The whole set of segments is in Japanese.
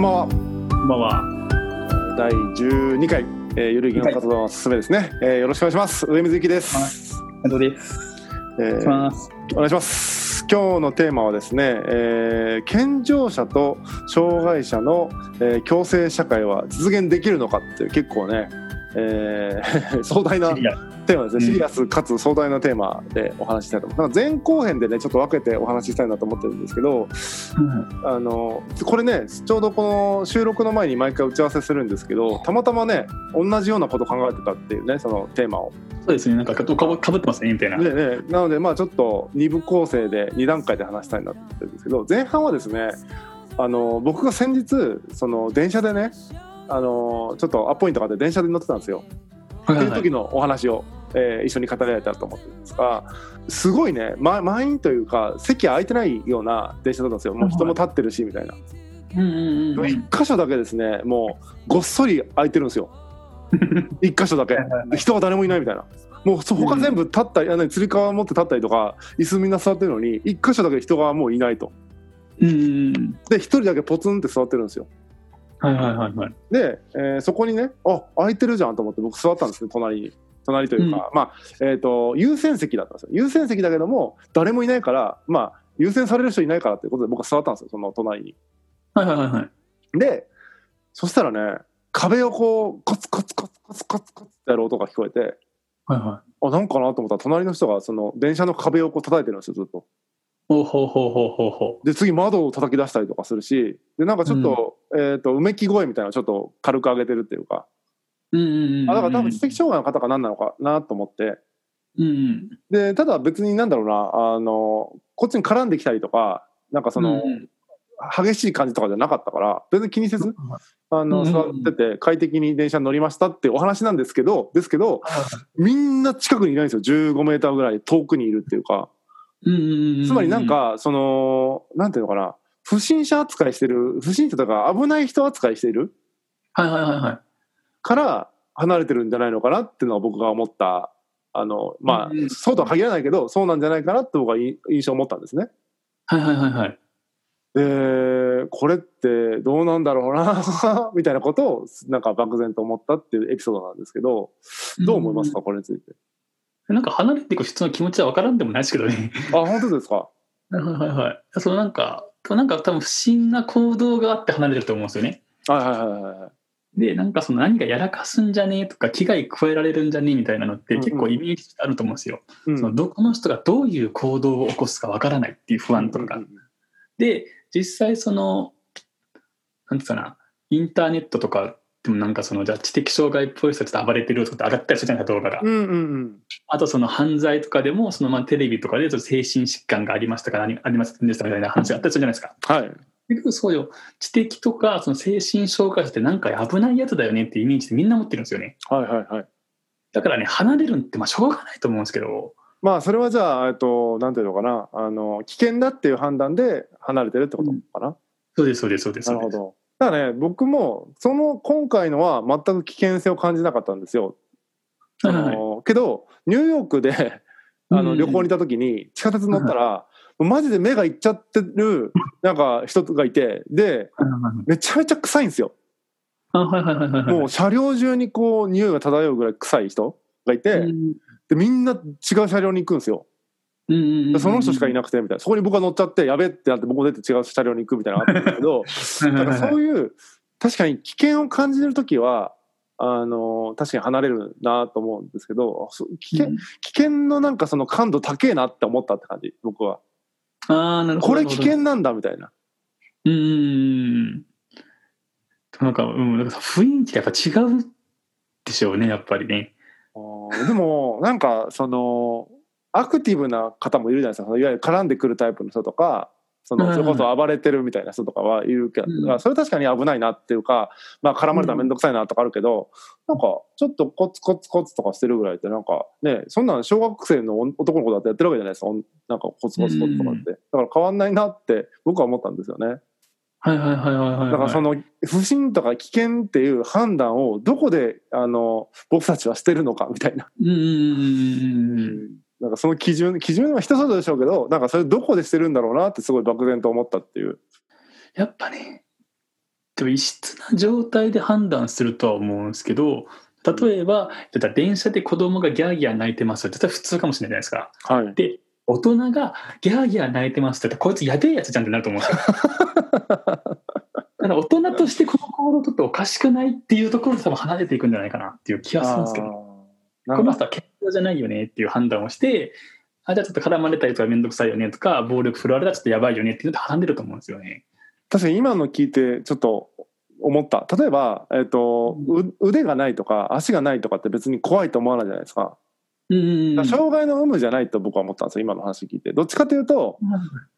んばんは。こんばんは。第12回、えー、ゆるぎの活動のすすめですね、えー。よろしくお願いします。上水幸です。本当です。えーお願いします。お願いします。今日のテーマはですね、えー健常者と障害者の、えー共生社会は実現できるのかっていう結構ね、えー 壮大なテーマですね、うんシリアスかつ壮大なテーマでお話ししたいと思います。前後編でねちょっと分けてお話ししたいなと思ってるんですけど、あのこれねちょうどこの収録の前に毎回打ち合わせするんですけどたまたまね同じようなこと考えてたっていうねそのテーマを。そうですね。なんかかかぶかぶってますねみたいな。でねなのでまあちょっと2部構成で2段階で話したいなと思ってるんですけど前半はですねあの僕が先日その電車でねあのちょっとアポイントがあって電車で乗ってたんですよ。はい。っていう時のお話を、えー一緒に語り合えたらと思ってるんですがすごいね、ま、満員というか席空いてないような電車だったんですよ。もう人も立ってるしみたいな。うんうんうん。一箇所だけですねもうごっそり空いてるんですよ。一箇所だけ。人が誰もいないみたいな。もうそ他全部立ったり、あのつり革持って立ったりとか椅子みんな座ってるのに一箇所だけ人がもういないと。うんうんうん。で一人だけポツンって座ってるんですよはいはいはいはい。で、えーそこにねあ空いてるじゃんと思って僕座ったんですね隣に隣というか、まあえっ、と優先席だったんですよ優先席だけども誰もいないからまあ優先される人いないからっていうことで僕は座ったんですよその隣にはいはいはいはい。でそしたらね壁をこうコツコツコツコツコツコツってやる音が聞こえてはいはい。あなんかなと思ったら隣の人がその電車の壁をこう叩いてるんですよずっとほうほうほうほうほうほで次窓を叩き出したりとかするしでなんかちょっと,、えー、とうめき声みたいなのをちょっと軽く上げてるっていうかう。うんうんうん。あだから多分知的障害の方か何なのかなと思ってうんうん。でただ別になんだろうなあのこっちに絡んできたりとかなんかその、うん激しい感じとかじゃなかったから全然気にせずあのうんうん座ってて快適に電車に乗りましたってお話なんですけどですけどみんな近くにいないんですよ15メーターぐらい遠くにいるっていうかうんうんうん。つまりなん、かそのなんていうのかな不審者扱いしてる不審者とか危ない人扱いしているはいはいはいはい。から離れてるんじゃないのかなっていうのが僕が思ったあのまあうんうんそうとは限らないけどそうなんじゃないかなって僕は印印象を持ったんですね。はいはいはいはい。でこれってどうなんだろうな みたいなことをなんか漠然と思ったっていうエピソードなんですけどどう思いますかこれについて。なんか離れていく人の気持ちは分からんでもないですけどね。あ本当ですか？はいはいはいはい。そのなんか、なんか多分不審な行動があって離れてると思うんですよね。はいはいはいはいはい。で、なんかその何かやらかすんじゃねえとか、危害加えられるんじゃねえみたいなのって結構イメージあると思うんですよ。うんそのどこの人がどういう行動を起こすかわからないっていう不安とか。うんうんで、実際その、なんつうかな、インターネットとかでもなんかその、じゃあ知的障害っぽい人たちと暴れてるとかって上がったりするじゃないですか、動画が。うんうんうんあとその犯罪とかでも、そのまあテレビとかでちょっと精神疾患がありましたか、何ありませんでしたみたいな話があったりするじゃないですか。はい。結局そうよ。知的とか、その精神障害者ってなんか危ないやつだよねっていうイメージでみんな持ってるんですよね。はいはいはい。だからね、離れるってまあしょうがないと思うんですけど、まあそれはじゃあえっとなんていうのかなあの危険だっていう判断で離れてるってことかな。そうです、そうです、そうです。なるほど。だからね僕もその今回のは全く危険性を感じなかったんですよ。あはいはいけどニューヨークであのうん旅行に行った時に地下鉄乗ったら、マジで目がいっちゃってるなんか人がいてでめちゃめちゃ臭いんですよ。もう車両中にこう匂いが漂うぐらい臭い人がいて、うんでみんな違う車両に行くんですよ。うんうんうんでその人しかいなくてみたいなそこに僕が乗っちゃってやべってなって僕も出て違う車両に行くみたいなのがあったんですけどだからそういう確かに危険を感じる時はあの確かに離れるなと思うんですけど危険,、危険のなんかその感度高えなって思ったって感じ僕はああ、なるほど。これ危険なんだみたいなうんうんうん。なんか、うん、なんか雰囲気がやっぱ違うでしょうね、やっぱりね。でもなんかそのアクティブな方もいるじゃないですか。そのいわゆる絡んでくるタイプの人とかそのうん。それこそ暴れてるみたいな人とかはいるけど、うん。それ確かに危ないなっていうか、まあ、絡まれたら面倒くさいなとかあるけど、なんかちょっとコツコツコツとかしてるぐらいってなんかねそんなん小学生の男の子だってやってるわけじゃないですか。なんかコツコツコツとかって、だから変わんないなって僕は思ったんですよね。はいはいはいはいはい。だからその不審とか危険っていう判断をどこであの僕たちはしてるのかみたいな。うんうんうんうん。うん。なんかその基準基準は人それぞれでしょうけどなんかそれどこでしてるんだろうなってすごい漠然と思ったっていうやっぱね、でも異質な状態で判断するとは思うんですけど例えば、電車で子供がギャーギャー泣いてますって普通かもしれないじゃないですか。はい。で大人がギャーギャー泣いてますって言ったらこいつやべえやつじゃんってなると思うんですよ。だから大人としてこの行動をとっておかしくないっていうところで多分離れていくんじゃないかなっていう気がするんですけど。この人は健康じゃないよねっていう判断をして、あじゃあちょっと絡まれたりとかめんどくさいよねとか、暴力振るわれたらちょっとやばいよねっていうのと離れると思うんですよね。確かに今の聞いてちょっと思った。例えば、えっとう腕がないとか足がないとかって別に怖いと思わないじゃないですか,、うんうん障害の有無じゃないと僕は思ったんですよ今の話聞いて。どっちかというと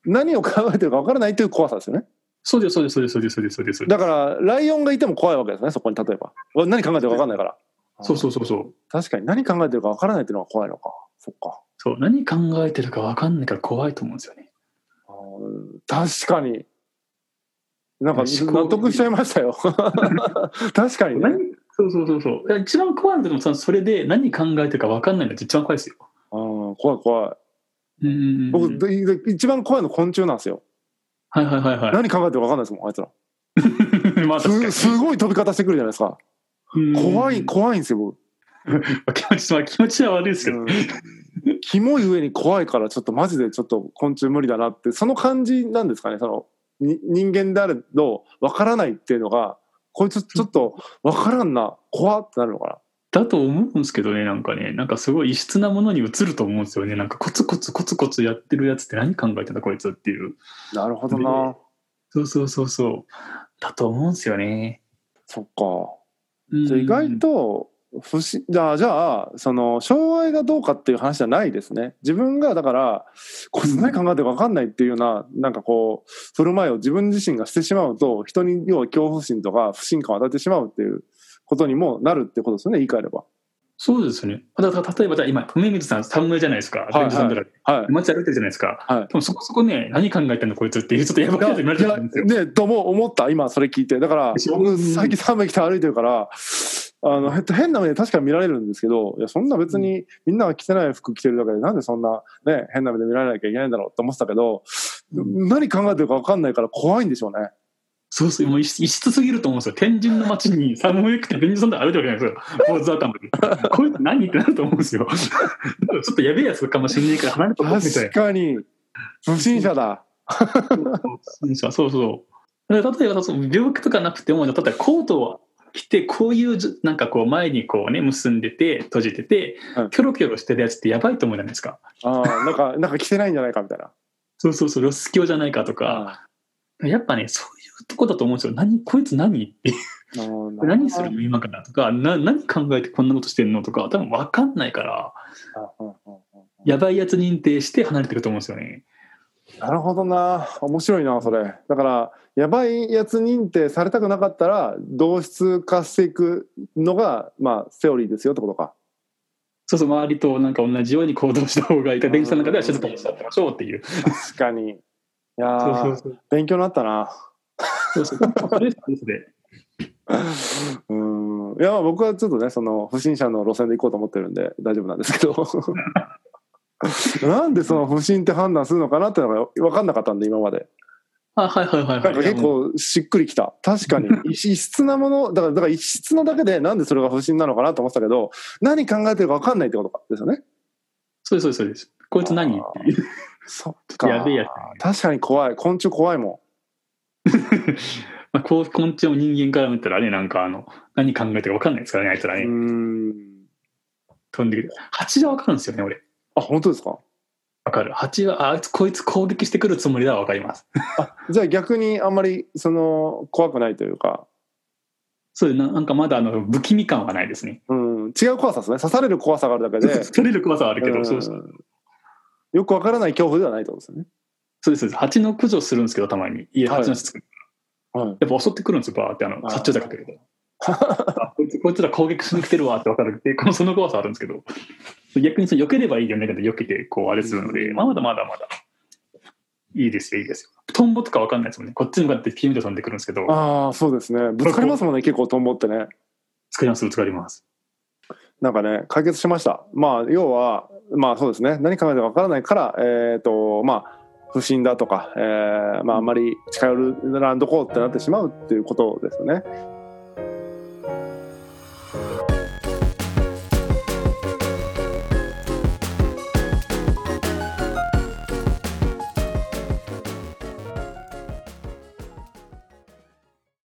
何を考えてるか分からないという怖さですよね。そうです、そうです、そうです、そうです、そうです、そうです。だからライオンがいても怖いわけですねそこに例えば。何考えてるか分かんないからそうそうそうそう。確かに何考えてるか分からないっていうのが怖いのか。そっか。そう、何考えてるか分かんないから怖いと思うんですよね。確かに。なんか納得しちゃいましたよ。確かにね。何そうそうそうそう。一番怖いのでもそれで何考えてるか分かんないのって一番怖いですよ。あー怖い怖い。うん。僕、一番怖いの昆虫なんですよ。はいはいはいはい。何考えてるか分かんないですもんあいつら。まあすすごい飛び方してくるじゃないですか。うん怖い怖いんですよ僕、気持ちまあ気持ちは悪いですけど。うんキモい上に怖いからちょっとマジでちょっと昆虫無理だなってその感じなんですかねそのに人間であれど分からないっていうのがこいつちょっと分からんな怖ってなるのかだと思うんですけどね、なんかね、なんかすごい異質なものに映ると思うんですよね。なんかコツコツコツコツやってるやつって何考えてんだこいつっていう。ななるほどなそうそうそうそう。だと思うんですよね。そっかうんじゃ意外と不思じゃあじゃあその障害がどうかっていう話じゃないですね。自分がだからこいつ何考えてるか分かんないっていうようななんかこう振る舞いを自分自身がしてしまうと人に要は恐怖心とか不信感を与えてしまうっていうことにもなるってことですよね言い換えれば。そうですね。だから例えばじゃあ今、梅水さん、寒いじゃないですか。いはいさんとかはい街歩いてるじゃないですか。はいでもそこそこね、何考えてんのこいつっていう、ちょっとやばいやつになると思うんですよ。ねとも思った今それ聞いてだから最近寒い来て歩いてるからあのへ変な目で確かに見られるんですけどいやそんな別にみんなが着てない服着てるだけでなんでそんなね変な目で見られなきゃいけないんだろうって思ってたけど、何考えてるか分かんないから怖いんでしょうね。そうそう、もう異質すぎると思うんですよ。天神の街に 寒くて便所さんで歩いてるわけじゃないですよ。坊主頭で。こいつ何ってなると思うんですよ。ちょっとやべえやつかもしれないから離れとこうみたい確かに不審者だ。な。そうそう。例えば病気とかなくても、例えばコートを着て、こういうじなんかこう前にこうね、結んでて、閉じててはい、キョロキョロしてるやつってやばいと思うじゃないですか。あーなんかなんか着てないんじゃないかみたいな。そうそうそう、ロス教じゃないかとか。やっぱね、そうとこだと思うんですよ。何、こいつ何？って。何するの今からとか、な何考えてこんなことしてんのとか、多分分かんないから、やばいやつ認定して離れてると思うんですよね。なるほどな。面白いなそれ。だからやばいやつ認定されたくなかったら同質化していくのがまあセオリーですよってことか。そうそう、周りとなんか同じように行動した方がいい。から、電車の中では静かにしてってましょうっていう。確かに。いや。勉強になったなそうそう。それですで。うん。いやまあ僕はちょっとねその不審者の路線で行こうと思ってるんで大丈夫なんですけど。なんでその不審って判断するのかなっていうのが分かんなかったんで今まで。あ、はいはいはいはい。なんか結いやもう構しっくりきた。確かに。異質なものだからだから異質なだけでなんでそれが不審なのかなと思ってたけど何考えてるか分かんないってことかですよね。そうですそうですそうです。こいつ何？っていう。そっか。やべえや確かに怖い。昆虫怖いも まあ、こう、昆虫も人間から見たらね、なんかあの、何考えてるか分かんないですからね、あいつらね。飛んでくる。蜂は分かるんですよね、俺。あ本当ですか？分かる。蜂は、ああいつこいつ攻撃してくるつもりだは分かります。じゃあ逆にあんまりその怖くないというかそうななんかまだあの不気味感はないですね。うん違う怖さですね刺される怖さがあるだけで 取れる怖さはあるけど、うんそうそうよくわからない恐怖ではないってことですよねそうです。蜂の駆除するんですけど、たまに。家、はい蜂の巣作る。はいやっぱ襲ってくるんですよ、バーって、あの、殺虫剤かけると。あこいつこいつら攻撃しに来てるわって分かる。で、このその怖さあるんですけど、逆にその避ければいいよねけど、避けて、こう、あれするので、うん。まあまだまだまだ、いいですよ、いいですよ。トンボとか分かんないですもんね。こっちに向かってピンと飛んでくるんですけど、ああそうですね。ぶつかりますもんね結構トンボってね。作ります、作ります。なんかね解決しました。まあ要はまあそうですね。何考えてるかわからないからえっ、とまあ不審だとか、えーまあ、あんまり近寄らんとこうってなってしまうっていうことですよね。